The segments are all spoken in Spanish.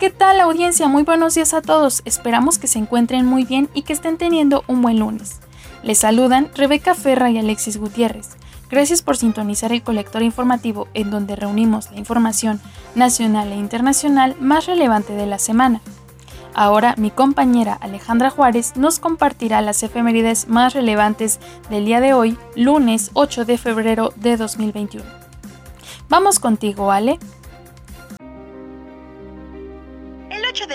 ¿Qué tal audiencia? Muy buenos días a todos. Esperamos que se encuentren muy bien y que estén teniendo un buen lunes. Les saludan Rebeca Ferra y Alexis Gutiérrez. Gracias por sintonizar el colector informativo en donde reunimos la información nacional e internacional más relevante de la semana. Ahora mi compañera Alejandra Juárez nos compartirá las efemérides más relevantes del día de hoy, lunes 8 de febrero de 2021. Vamos contigo, Ale.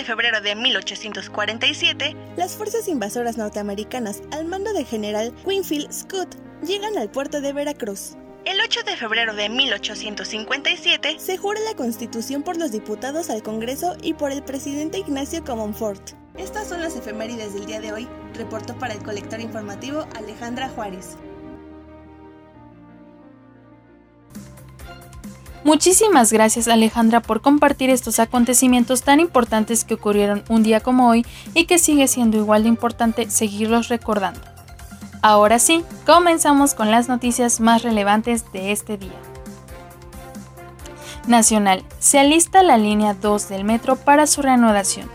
Febrero de 1847, las fuerzas invasoras norteamericanas al mando del general Winfield Scott llegan al puerto de Veracruz. El 8 de febrero de 1857 se jura la Constitución por los diputados al Congreso y por el presidente Ignacio Comonfort. Estas son las efemérides del día de hoy, reportó para el colector informativo Alejandra Juárez. Muchísimas gracias Alejandra por compartir estos acontecimientos tan importantes que ocurrieron un día como hoy y que sigue siendo igual de importante seguirlos recordando. Ahora sí, comenzamos con las noticias más relevantes de este día. Nacional. Se alista la línea 2 del metro para su reanudación.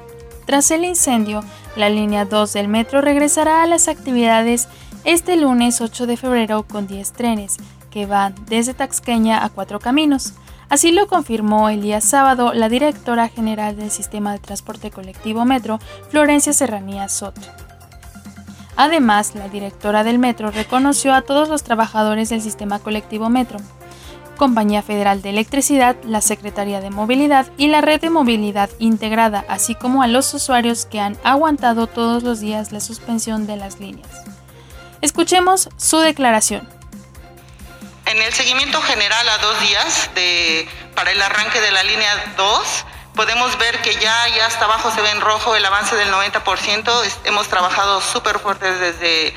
Tras el incendio, la línea 2 del metro regresará a las actividades este lunes 8 de febrero con 10 trenes que van desde Taxqueña a Cuatro Caminos. Así lo confirmó el día sábado la directora general del Sistema de Transporte Colectivo Metro, Florencia Serranía Soto. Además, la directora del Metro reconoció a todos los trabajadores del sistema colectivo Metro, Compañía Federal de Electricidad, la Secretaría de Movilidad y la Red de Movilidad Integrada, así como a los usuarios que han aguantado todos los días la suspensión de las líneas. Escuchemos su declaración. En el seguimiento general a dos días de, para el arranque de la línea 2, podemos ver que ya, ya hasta abajo se ve en rojo el avance del 90%. Hemos trabajado súper fuertes desde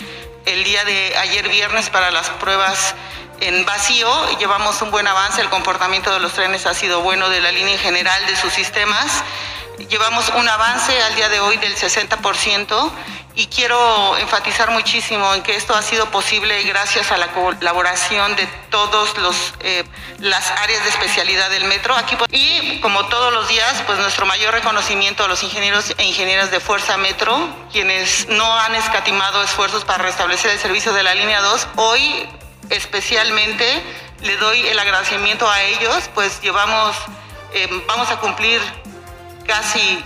el día de ayer viernes para las pruebas en vacío. Llevamos un buen avance, el comportamiento de los trenes ha sido bueno de la línea general de sus sistemas. Llevamos un avance al día de hoy del 60% y quiero enfatizar muchísimo en que esto ha sido posible gracias a la colaboración de todas eh, las áreas de especialidad del metro. Aquí, y como todos los días, pues nuestro mayor reconocimiento a los ingenieros e ingenieras de Fuerza Metro, quienes no han escatimado esfuerzos para restablecer el servicio de la línea 2. Hoy especialmente le doy el agradecimiento a ellos, pues llevamos, eh, vamos a cumplir casi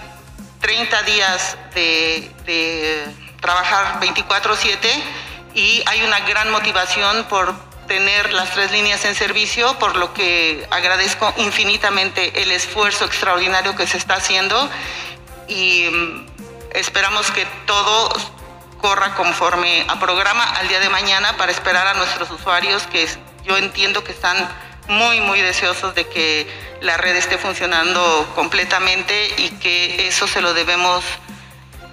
30 días de, trabajar 24/7 y hay una gran motivación por tener las tres líneas en servicio, por lo que agradezco infinitamente el esfuerzo extraordinario que se está haciendo y mm, esperamos que todo corra conforme a programa al día de mañana para esperar a nuestros usuarios que yo entiendo que están muy, muy deseosos de que la red esté funcionando completamente y que eso se lo debemos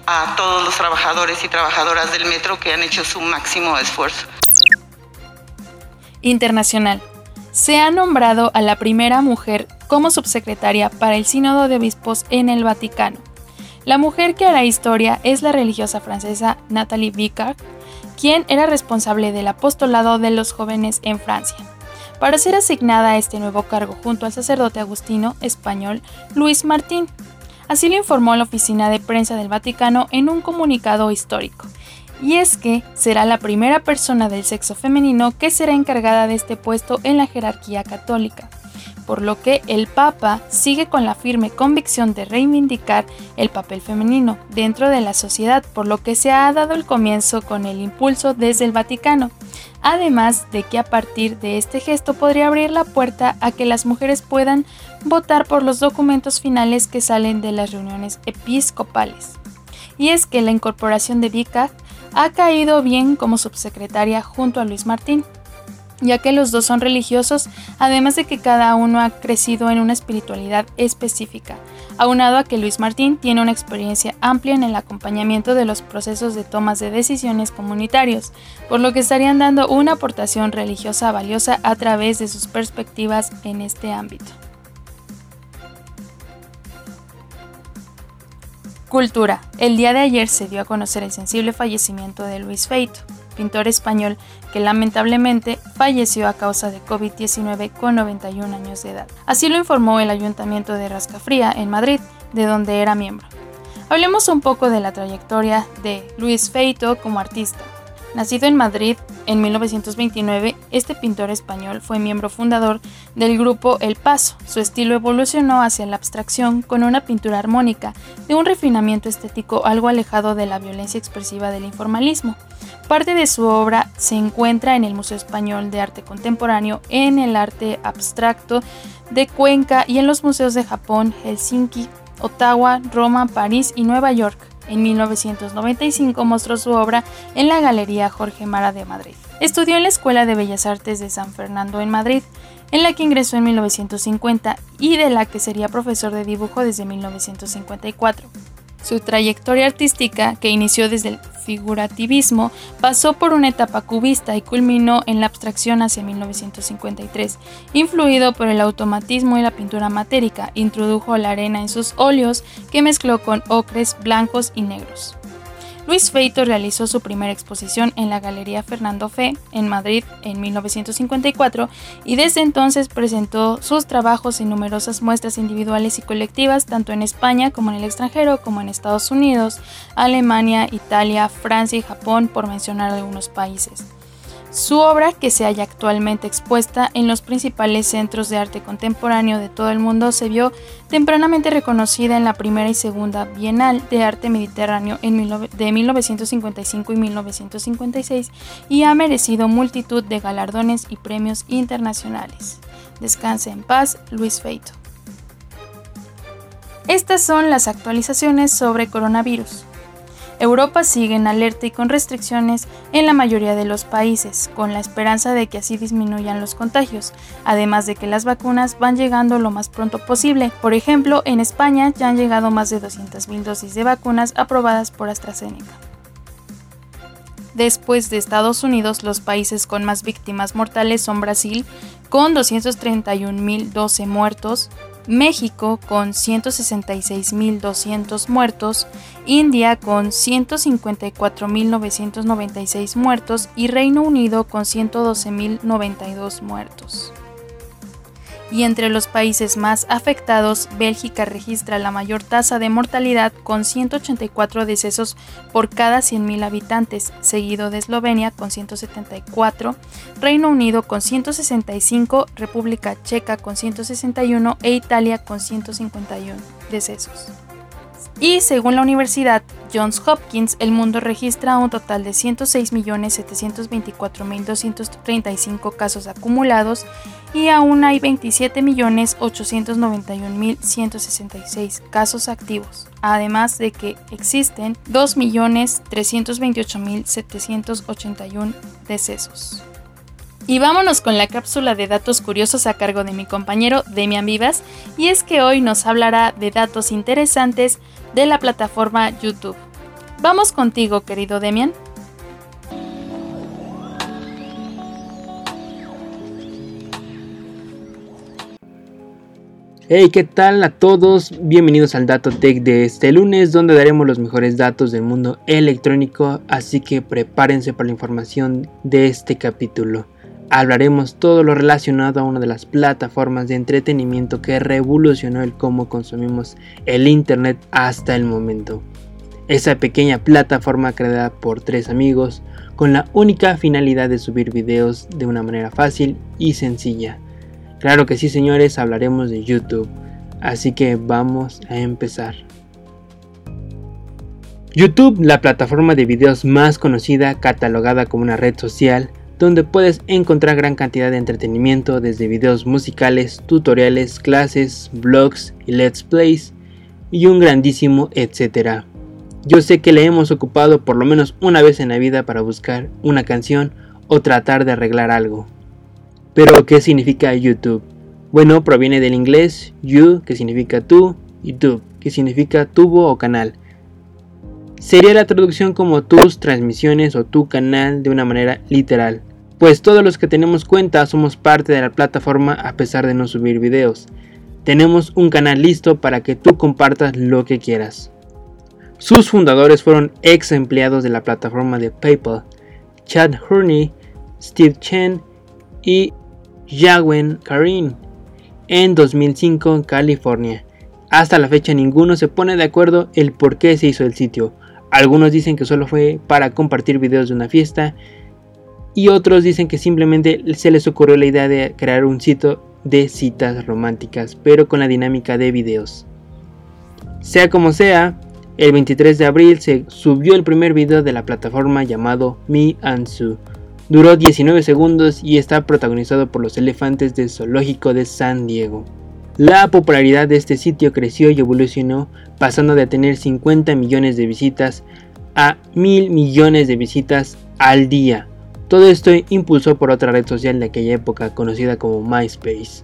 a todos los trabajadores y trabajadoras del metro que han hecho su máximo esfuerzo. Internacional. Se ha nombrado a la primera mujer como subsecretaria para el Sínodo de Obispos en el Vaticano. La mujer que hará historia es la religiosa francesa Nathalie Vicard, quien era responsable del apostolado de los jóvenes en Francia para ser asignada a este nuevo cargo junto al sacerdote agustino español Luis Martín. Así lo informó la oficina de prensa del Vaticano en un comunicado histórico. Y es que será la primera persona del sexo femenino que será encargada de este puesto en la jerarquía católica por lo que el Papa sigue con la firme convicción de reivindicar el papel femenino dentro de la sociedad, por lo que se ha dado el comienzo con el impulso desde el Vaticano, además de que a partir de este gesto podría abrir la puerta a que las mujeres puedan votar por los documentos finales que salen de las reuniones episcopales. Y es que la incorporación de Vika ha caído bien como subsecretaria junto a Luis Martín, ya que los dos son religiosos, además de que cada uno ha crecido en una espiritualidad específica, aunado a que Luis Martín tiene una experiencia amplia en el acompañamiento de los procesos de tomas de decisiones comunitarios, por lo que estarían dando una aportación religiosa valiosa a través de sus perspectivas en este ámbito. Cultura. El día de ayer se dio a conocer el sensible fallecimiento de Luis Feito, pintor español que lamentablemente falleció a causa de COVID-19 con 91 años de edad. Así lo informó el Ayuntamiento de Rascafría en Madrid, de donde era miembro. Hablemos un poco de la trayectoria de Luis Feito como artista. Nacido en Madrid en 1929, este pintor español fue miembro fundador del grupo El Paso. Su estilo evolucionó hacia la abstracción con una pintura armónica, de un refinamiento estético algo alejado de la violencia expresiva del informalismo. Parte de su obra se encuentra en el Museo Español de Arte Contemporáneo, en el Arte Abstracto de Cuenca y en los museos de Japón, Helsinki, Ottawa, Roma, París y Nueva York. En 1995 mostró su obra en la Galería Jorge Mara de Madrid. Estudió en la Escuela de Bellas Artes de San Fernando en Madrid, en la que ingresó en 1950 y de la que sería profesor de dibujo desde 1954. Su trayectoria artística, que inició desde el figurativismo, pasó por una etapa cubista y culminó en la abstracción hacia 1953. Influido por el automatismo y la pintura matérica, introdujo la arena en sus óleos que mezcló con ocres, blancos y negros. Luis Feito realizó su primera exposición en la Galería Fernando Fe, en Madrid, en 1954, y desde entonces presentó sus trabajos en numerosas muestras individuales y colectivas, tanto en España como en el extranjero, como en Estados Unidos, Alemania, Italia, Francia y Japón, por mencionar algunos países. Su obra, que se halla actualmente expuesta en los principales centros de arte contemporáneo de todo el mundo, se vio tempranamente reconocida en la primera y segunda Bienal de Arte Mediterráneo de 1955 y 1956 y ha merecido multitud de galardones y premios internacionales. Descanse en paz, Luis Feito. Estas son las actualizaciones sobre coronavirus. Europa sigue en alerta y con restricciones en la mayoría de los países, con la esperanza de que así disminuyan los contagios, además de que las vacunas van llegando lo más pronto posible. Por ejemplo, en España ya han llegado más de 200.000 dosis de vacunas aprobadas por AstraZeneca. Después de Estados Unidos, los países con más víctimas mortales son Brasil, con 231.012 muertos, México con 166.200 muertos, India con 154.996 muertos y Reino Unido con 112.092 muertos y entre los países más afectados, Bélgica registra la mayor tasa de mortalidad con 184 decesos por cada 100.000 habitantes, seguido de Eslovenia con 174, Reino Unido con 165, República Checa con 161 e Italia con 151 decesos. Y según la Universidad Johns Hopkins, el mundo registra un total de 106.724.235 casos acumulados y aún hay 27.891.166 casos activos, además de que existen 2.328.781 decesos. Y vámonos con la cápsula de datos curiosos a cargo de mi compañero Demian Vivas, y es que hoy nos hablará de datos interesantes de la plataforma YouTube. Vamos contigo, querido Demian. Hey, ¿qué tal a todos? Bienvenidos al Dato Tech de este lunes, donde daremos los mejores datos del mundo electrónico, así que prepárense para la información de este capítulo. Hablaremos todo lo relacionado a una de las plataformas de entretenimiento que revolucionó el cómo consumimos el Internet hasta el momento. Esa pequeña plataforma creada por tres amigos con la única finalidad de subir videos de una manera fácil y sencilla Claro que sí, señores, hablaremos de YouTube. Así que vamos a empezar. YouTube, la plataforma de videos más conocida, catalogada como una red social, donde puedes encontrar gran cantidad de entretenimiento desde videos musicales, tutoriales, clases, blogs y let's plays y un grandísimo etcétera. Yo sé que le hemos ocupado por lo menos una vez en la vida para buscar una canción o tratar de arreglar algo. Pero, ¿qué significa YouTube? Bueno, proviene del inglés you, que significa tú, y tube, que significa tubo o canal. Sería la traducción como tus transmisiones o tu canal de una manera literal. Pues todos los que tenemos cuenta somos parte de la plataforma a pesar de no subir videos. Tenemos un canal listo para que tú compartas lo que quieras. Sus fundadores fueron ex empleados de la plataforma de PayPal, Chad Hurney, Steve Chen y Yawen Karin, en 2005 en California. Hasta la fecha ninguno se pone de acuerdo el por qué se hizo el sitio. Algunos dicen que solo fue para compartir videos de una fiesta y otros dicen que simplemente se les ocurrió la idea de crear un sitio de citas románticas, pero con la dinámica de videos. Sea como sea, el 23 de abril se subió el primer video de la plataforma llamado Me and Sue. Duró 19 segundos y está protagonizado por los elefantes del zoológico de San Diego. La popularidad de este sitio creció y evolucionó, pasando de tener 50 millones de visitas a mil millones de visitas al día. Todo esto impulsó por otra red social de aquella época conocida como MySpace.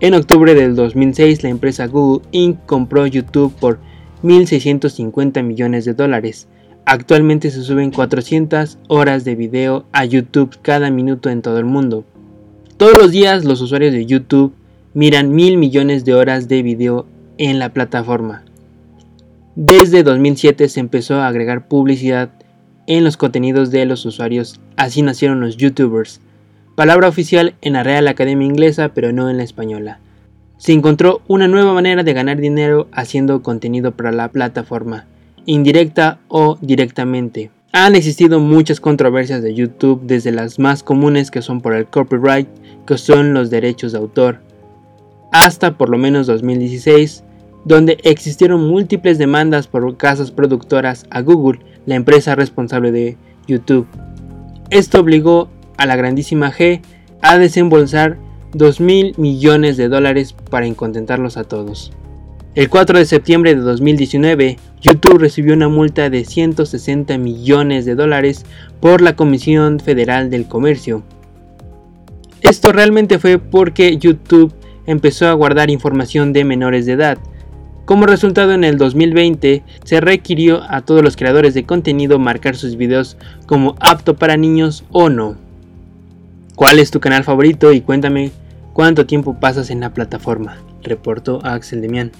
En octubre del 2006 la empresa Google Inc. compró YouTube por 1.650 millones de dólares. Actualmente se suben 400 horas de video a YouTube cada minuto en todo el mundo. Todos los días los usuarios de YouTube miran mil millones de horas de video en la plataforma. Desde 2007 se empezó a agregar publicidad en los contenidos de los usuarios, así nacieron los youtubers, palabra oficial en la Real Academia Inglesa pero no en la española se encontró una nueva manera de ganar dinero haciendo contenido para la plataforma, indirecta o directamente. Han existido muchas controversias de YouTube, desde las más comunes que son por el copyright, que son los derechos de autor, hasta por lo menos 2016, donde existieron múltiples demandas por casas productoras a Google, la empresa responsable de YouTube. Esto obligó a la grandísima G a desembolsar 2 mil millones de dólares para incontentarlos a todos. El 4 de septiembre de 2019, YouTube recibió una multa de 160 millones de dólares por la Comisión Federal del Comercio. Esto realmente fue porque YouTube empezó a guardar información de menores de edad. Como resultado en el 2020 se requirió a todos los creadores de contenido marcar sus videos como apto para niños o no. ¿Cuál es tu canal favorito? Y cuéntame cuánto tiempo pasas en la plataforma, reportó Axel Demian.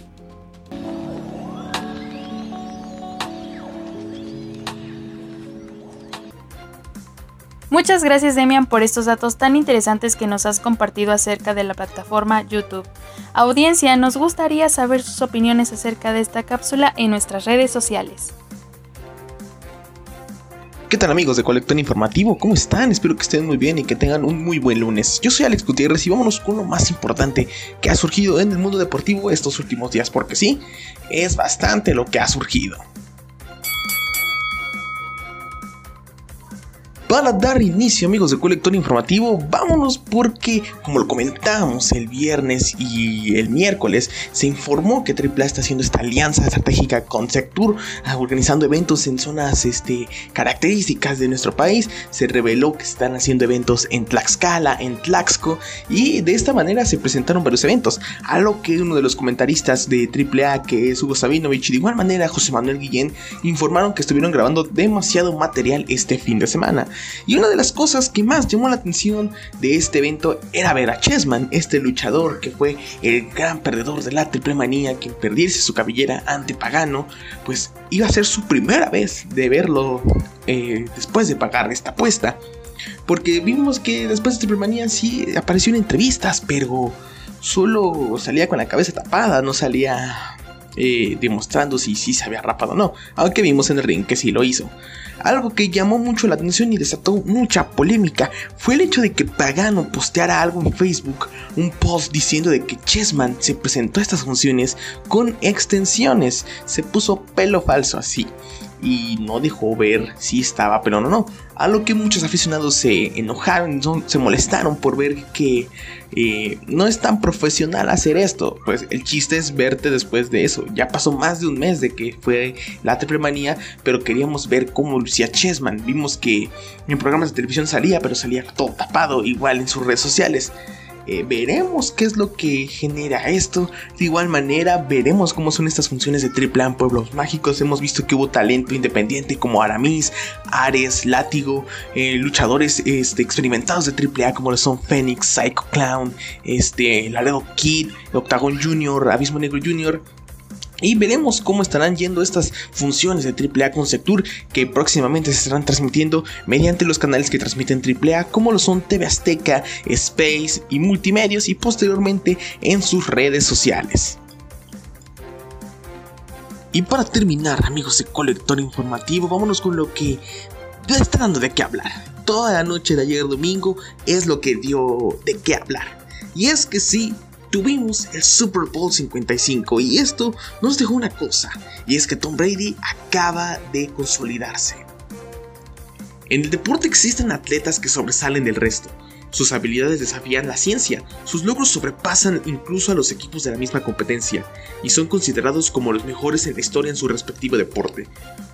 Muchas gracias Demian por estos datos tan interesantes que nos has compartido acerca de la plataforma YouTube. Audiencia, nos gustaría saber sus opiniones acerca de esta cápsula en nuestras redes sociales. ¿Qué tal amigos de Colector Informativo? ¿Cómo están? Espero que estén muy bien y que tengan un muy buen lunes. Yo soy Alex Gutiérrez y vámonos con lo más importante que ha surgido en el mundo deportivo estos últimos días, porque sí, es bastante lo que ha surgido. Para dar inicio amigos de Colector Informativo, vámonos porque, como lo comentábamos el viernes y el miércoles, se informó que AAA está haciendo esta alianza estratégica con Sectur, ah, organizando eventos en zonas este, características de nuestro país. Se reveló que están haciendo eventos en Tlaxcala, en Tlaxco, y de esta manera se presentaron varios eventos. A lo que uno de los comentaristas de AAA, que es Hugo Sabinovich, y de igual manera José Manuel Guillén, informaron que estuvieron grabando demasiado material este fin de semana. Y una de las cosas que más llamó la atención de este evento era ver a Chessman, este luchador que fue el gran perdedor de la triple manía, que perdiese su cabellera ante Pagano, pues iba a ser su primera vez de verlo eh, después de pagar esta apuesta. Porque vimos que después de Triple Manía sí apareció en entrevistas, pero solo salía con la cabeza tapada, no salía eh, demostrando si sí se había rapado o no, aunque vimos en el ring que sí lo hizo. Algo que llamó mucho la atención y desató mucha polémica fue el hecho de que Pagano posteara algo en Facebook, un post diciendo de que Chessman se presentó a estas funciones con extensiones, se puso pelo falso así. y no dejó ver si estaba pero no no. A lo que muchos aficionados se enojaron, se molestaron por ver que no es tan profesional hacer esto. Pues el chiste es verte después de eso. Ya pasó más de un mes de que fue la triple manía, pero queríamos ver cómo lucía Chessman. Vimos que en programas de televisión salía, pero salía todo tapado, igual en sus redes sociales. Eh, veremos qué es lo que genera esto. De igual manera, veremos cómo son estas funciones de triple en Pueblos Mágicos. Hemos visto que hubo talento independiente como Aramis, Ares, Látigo, eh, luchadores este, experimentados de triple A como lo son Phoenix, Psycho Clown, este, Laredo Kid, Octagon Jr., Abismo Negro Jr., y veremos cómo estarán yendo estas funciones de AAA con que próximamente se estarán transmitiendo mediante los canales que transmiten AAA como lo son TV Azteca, Space y Multimedios y posteriormente en sus redes sociales. Y para terminar amigos de Colector Informativo vámonos con lo que está dando de qué hablar. Toda la noche de ayer domingo es lo que dio de qué hablar. Y es que sí, tuvimos el Super Bowl 55 y esto nos dejó una cosa, y es que Tom Brady acaba de consolidarse. En el deporte existen atletas que sobresalen del resto. Sus habilidades desafían la ciencia, sus logros sobrepasan incluso a los equipos de la misma competencia y son considerados como los mejores en la historia en su respectivo deporte.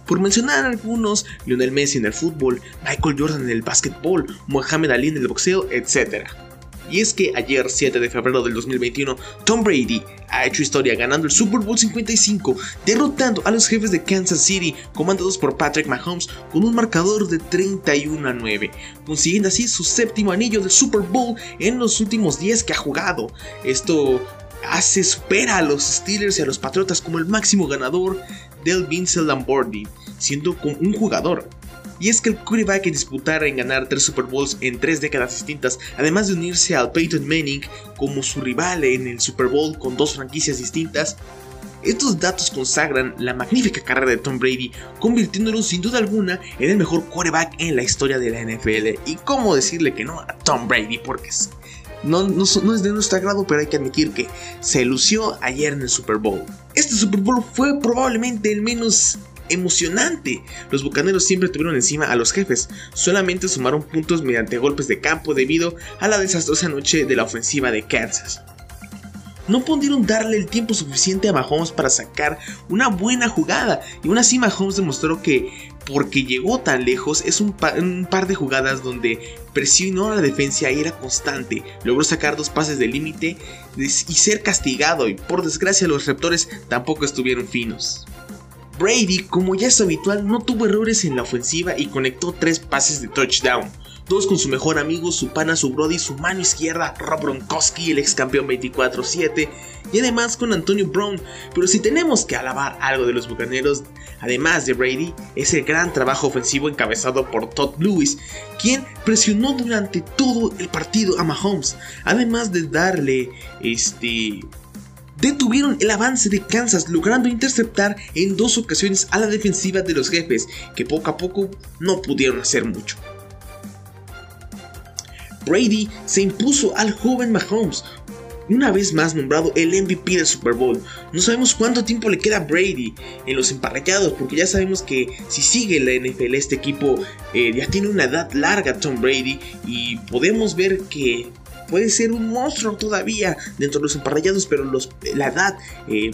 Por mencionar algunos, Lionel Messi en el fútbol, Michael Jordan en el básquetbol, Muhammad Ali en el boxeo, etc. Y es que ayer, 7 de febrero del 2021, Tom Brady ha hecho historia ganando el Super Bowl 55, derrotando a los jefes de Kansas City, comandados por Patrick Mahomes, con un marcador de 31 a 9, consiguiendo así su séptimo anillo de Super Bowl en los últimos 10 que ha jugado. Esto hace supera a los Steelers y a los Patriotas como el máximo ganador del Vince Lombardi, siendo un jugador y es que el quarterback que disputara en ganar tres Super Bowls en tres décadas distintas, además de unirse al Peyton Manning como su rival en el Super Bowl con dos franquicias distintas, estos datos consagran la magnífica carrera de Tom Brady, convirtiéndolo sin duda alguna en el mejor quarterback en la historia de la NFL. Y cómo decirle que no a Tom Brady, porque no, no, no, es de nuestro agrado, pero hay que admitir que se lució ayer en el Super Bowl. Este Super Bowl fue probablemente el menos emocionante. Los bucaneros siempre tuvieron encima a los jefes, solamente sumaron puntos mediante golpes de campo debido a la desastrosa noche de la ofensiva de Kansas. No pudieron darle el tiempo suficiente a Mahomes para sacar una buena jugada y aún así Mahomes demostró que porque llegó tan lejos es un, par de jugadas donde presionó a la defensa y era constante, logró sacar dos pases de límite y ser castigado y por desgracia los receptores tampoco estuvieron finos. Brady, como ya es habitual, no tuvo errores en la ofensiva y conectó tres pases de touchdown. Dos con su mejor amigo, su pana, su brody, su mano izquierda, Rob Gronkowski, el ex campeón 24-7, y además con Antonio Brown. Pero si tenemos que alabar algo de los bucaneros, además de Brady, es el gran trabajo ofensivo encabezado por Todd Lewis, quien presionó durante todo el partido a Mahomes, además de darle este detuvieron el avance de Kansas logrando interceptar en dos ocasiones a la defensiva de los jefes, que poco a poco no pudieron hacer mucho. Brady se impuso al joven Mahomes, una vez más nombrado el MVP del Super Bowl. No sabemos cuánto tiempo le queda a Brady en los emparrallados, porque ya sabemos que si sigue la NFL este equipo eh, ya tiene una edad larga Tom Brady y podemos ver que puede ser un monstruo todavía dentro de los emparrallados, pero la edad eh,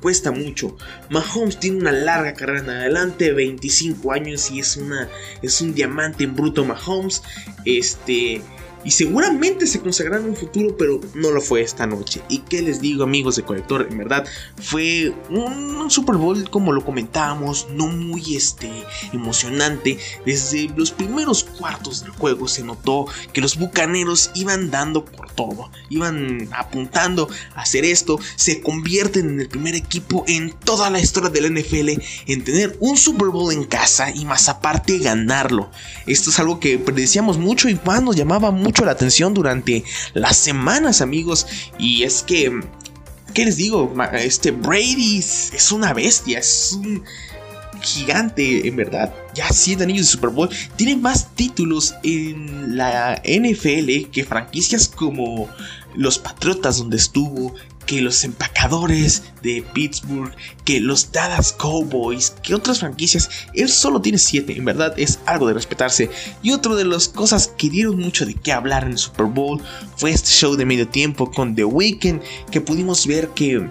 cuesta mucho. Mahomes tiene una larga carrera en adelante, 25 años y es, una, es un diamante en bruto Mahomes. Este y seguramente se consagrará en un futuro, pero no lo fue esta noche. ¿Y qué les digo amigos de Colector? En verdad fue un Super Bowl como lo comentábamos, no muy este, emocionante. Desde los primeros cuartos del juego se notó que los Bucaneros iban dando por todo, iban apuntando a hacer esto, se convierten en el primer equipo en toda la historia del NFL en tener un Super Bowl en casa y más aparte ganarlo. Esto es algo que predecíamos mucho y nos llamaba mucho mucho la atención durante las semanas, amigos. Y es que, ¿qué les digo? Este Brady es una bestia, es un gigante, en verdad. Ya 7 anillos de Super Bowl. Tiene más títulos en la NFL que franquicias como los Patriotas, donde estuvo. Que los empacadores de Pittsburgh, que los Dallas Cowboys, que otras franquicias. Él solo tiene 7, en verdad es algo de respetarse. Y otra de las cosas que dieron mucho de qué hablar en el Super Bowl fue este show de medio tiempo con The Weeknd, que pudimos ver que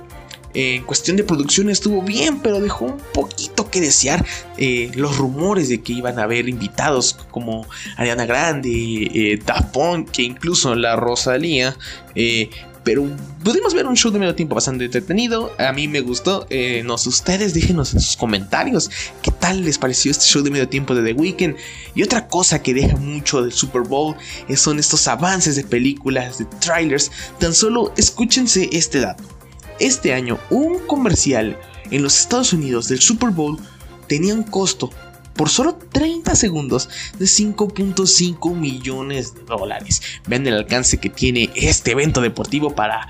en cuestión de producción estuvo bien, pero dejó un poquito que desear. Eh, los rumores de que iban a haber invitados como Ariana Grande, eh, Daft Punk, que incluso la Rosalía. Eh, pero pudimos ver un show de medio tiempo bastante entretenido. A mí me gustó. Eh, ustedes déjenos en sus comentarios qué tal les pareció este show de medio tiempo de The Weeknd. Y otra cosa que deja mucho del Super Bowl son estos avances de películas, de trailers. Tan solo escúchense este dato. Este año, un comercial en los Estados Unidos del Super Bowl tenía un costo por solo 30 segundos de 5.5 millones de dólares. Vean el alcance que tiene este evento deportivo para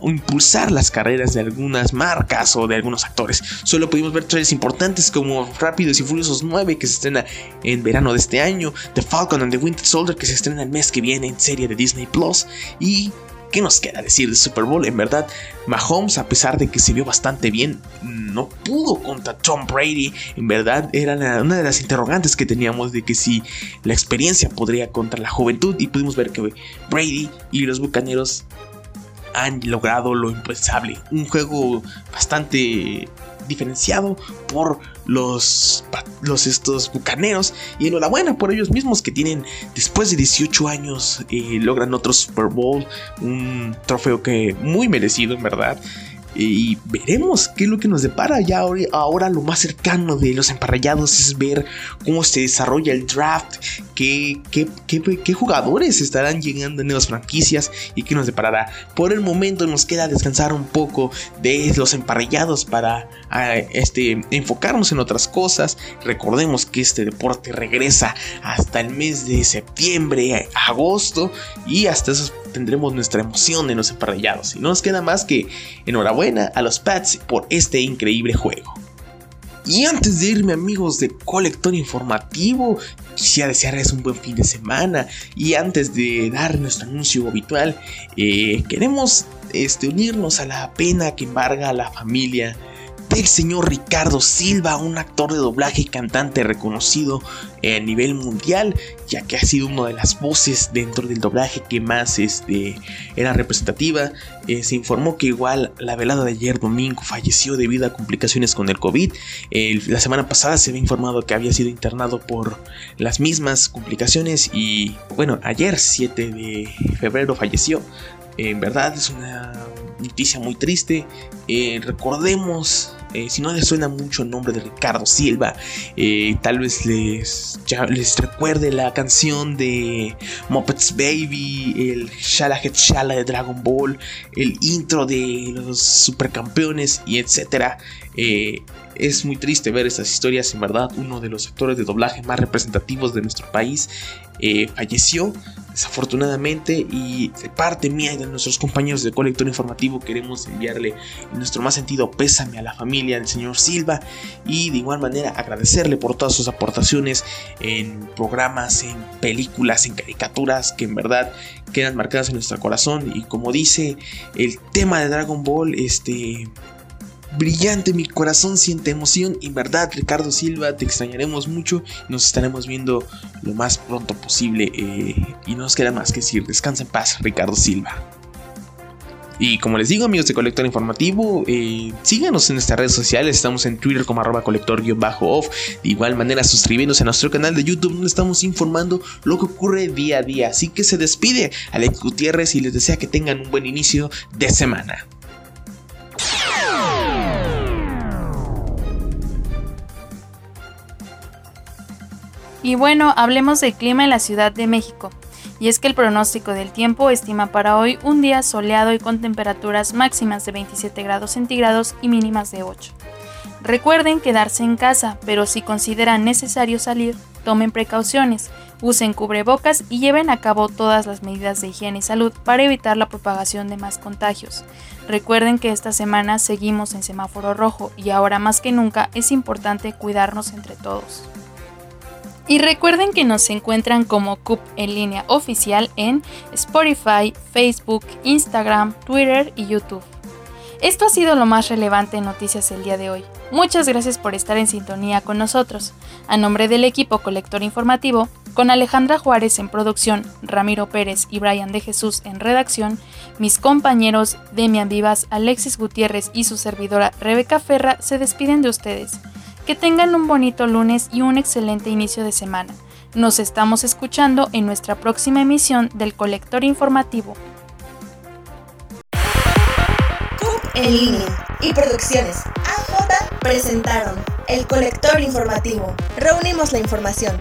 impulsar las carreras de algunas marcas o de algunos actores. Solo pudimos ver trailers importantes como Rápidos y Furiosos 9 que se estrena en verano de este año, The Falcon and the Winter Soldier que se estrena el mes que viene en serie de Disney Plus y ¿Qué nos queda decir del Super Bowl? En verdad, Mahomes, a pesar de que se vio bastante bien, no pudo contra Tom Brady. En verdad, era una de las interrogantes que teníamos de que si la experiencia podría contra la juventud. Y pudimos ver que Brady y los bucaneros han logrado lo impensable. Un juego bastante diferenciado por los, los estos bucaneros. Y enhorabuena por ellos mismos que tienen después de 18 años eh, logran otro Super Bowl un trofeo que muy merecido en verdad y veremos qué es lo que nos depara. Ya ahora, lo más cercano de los emparrallados es ver cómo se desarrolla el draft, qué, qué, qué, jugadores estarán llegando en nuevas franquicias y qué nos deparará. Por el momento nos queda descansar un poco de los emparrallados para este, enfocarnos en otras cosas. Recordemos que este deporte regresa hasta el mes de septiembre, agosto y hasta esos tendremos nuestra emoción en los emparrillados. Y no nos queda más que enhorabuena a los Pats por este increíble juego. Y antes de irme amigos de Colector Informativo, quisiera desearles un buen fin de semana. Y antes de dar nuestro anuncio habitual, eh, queremos este, unirnos a la pena que embarga a la familia del señor Ricardo Silva, un actor de doblaje y cantante reconocido a nivel mundial, ya que ha sido una de las voces dentro del doblaje que más este, era representativa. Eh, se informó que igual la velada de ayer domingo falleció debido a complicaciones con el COVID. la semana pasada se había informado que había sido internado por las mismas complicaciones y bueno, ayer 7 de febrero falleció. En verdad es una noticia muy triste. Eh, recordemos eh, si no les suena mucho el nombre de Ricardo Silva, eh, tal vez les, recuerde la canción de Muppets Baby, el Shala Head Shala de Dragon Ball, el intro de los supercampeones y etcétera. Es muy triste ver estas historias, en verdad, uno de los actores de doblaje más representativos de nuestro país falleció desafortunadamente y de parte mía y de nuestros compañeros del colector informativo queremos enviarle nuestro más sentido pésame a la familia del señor Silva y de igual manera agradecerle por todas sus aportaciones en programas, en películas, en caricaturas que en verdad quedan marcadas en nuestro corazón y como dice el tema de Dragon Ball este brillante, mi corazón siente emoción y verdad, Ricardo Silva, te extrañaremos mucho, nos estaremos viendo lo más pronto posible eh, y no nos queda más que decir, descansa en paz, Ricardo Silva. Y como les digo, amigos de Colector Informativo, eh, síganos en nuestras redes sociales. Estamos en Twitter como arroba colector-off. De igual manera, suscribiéndose a nuestro canal de YouTube, donde estamos informando lo que ocurre día a día. Así que se despide Alex Gutiérrez y les desea que tengan un buen inicio de semana. Y bueno, hablemos del clima en la Ciudad de México. Y es que el pronóstico del tiempo estima para hoy un día soleado y con temperaturas máximas de 27 grados centígrados y mínimas de 8. Recuerden quedarse en casa, pero si consideran necesario salir, tomen precauciones, usen cubrebocas y lleven a cabo todas las medidas de higiene y salud para evitar la propagación de más contagios. Recuerden que esta semana seguimos en semáforo rojo y ahora más que nunca es importante cuidarnos entre todos. Y recuerden que nos encuentran como CUP en línea oficial en Spotify, Facebook, Instagram, Twitter y YouTube. Esto ha sido lo más relevante en noticias el día de hoy. Muchas gracias por estar en sintonía con nosotros. A nombre del equipo Colector Informativo, con Alejandra Juárez en producción, Ramiro Pérez y Brian de Jesús en redacción, mis compañeros Demian Vivas, Alexis Gutiérrez y su servidora Rebeca Ferra se despiden de ustedes. Que tengan un bonito lunes y un excelente inicio de semana. Nos estamos escuchando en nuestra próxima emisión del Colector Informativo. en línea y Producciones AJ presentaron el colector informativo. Reunimos la información